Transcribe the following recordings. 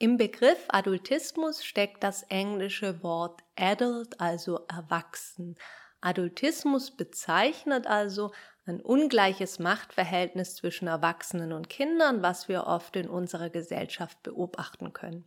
Im Begriff Adultismus steckt das englische Wort adult, also erwachsen. Adultismus bezeichnet also ein ungleiches Machtverhältnis zwischen Erwachsenen und Kindern, was wir oft in unserer Gesellschaft beobachten können.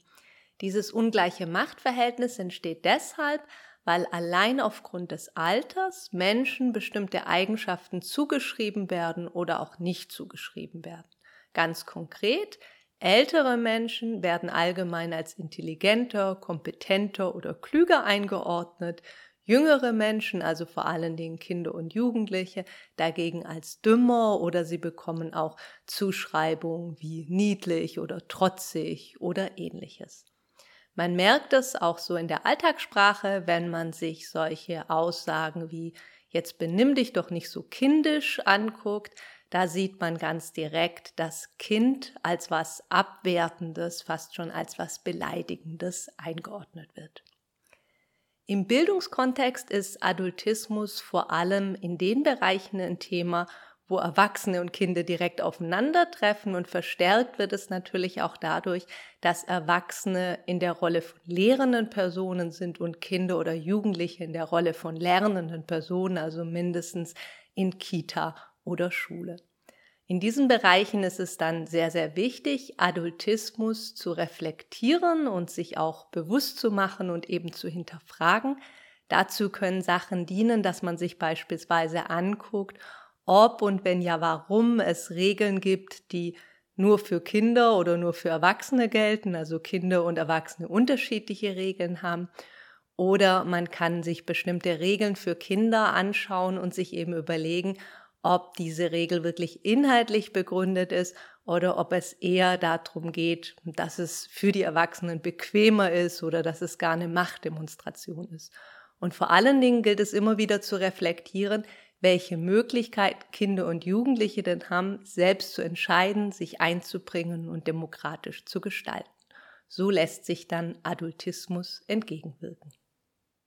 Dieses ungleiche Machtverhältnis entsteht deshalb, weil allein aufgrund des Alters Menschen bestimmte Eigenschaften zugeschrieben werden oder auch nicht zugeschrieben werden. Ganz konkret, ältere Menschen werden allgemein als intelligenter, kompetenter oder klüger eingeordnet, Jüngere Menschen, also vor allen Dingen Kinder und Jugendliche, dagegen als dümmer oder sie bekommen auch Zuschreibungen wie niedlich oder trotzig oder ähnliches. Man merkt es auch so in der Alltagssprache, wenn man sich solche Aussagen wie jetzt benimm dich doch nicht so kindisch anguckt, da sieht man ganz direkt das Kind als was Abwertendes, fast schon als was Beleidigendes eingeordnet wird. Im Bildungskontext ist Adultismus vor allem in den Bereichen ein Thema, wo Erwachsene und Kinder direkt aufeinandertreffen und verstärkt wird es natürlich auch dadurch, dass Erwachsene in der Rolle von lehrenden Personen sind und Kinder oder Jugendliche in der Rolle von lernenden Personen, also mindestens in Kita oder Schule. In diesen Bereichen ist es dann sehr, sehr wichtig, Adultismus zu reflektieren und sich auch bewusst zu machen und eben zu hinterfragen. Dazu können Sachen dienen, dass man sich beispielsweise anguckt, ob und wenn ja, warum es Regeln gibt, die nur für Kinder oder nur für Erwachsene gelten, also Kinder und Erwachsene unterschiedliche Regeln haben. Oder man kann sich bestimmte Regeln für Kinder anschauen und sich eben überlegen, ob diese Regel wirklich inhaltlich begründet ist oder ob es eher darum geht, dass es für die Erwachsenen bequemer ist oder dass es gar eine Machtdemonstration ist. Und vor allen Dingen gilt es immer wieder zu reflektieren, welche Möglichkeit Kinder und Jugendliche denn haben, selbst zu entscheiden, sich einzubringen und demokratisch zu gestalten. So lässt sich dann Adultismus entgegenwirken.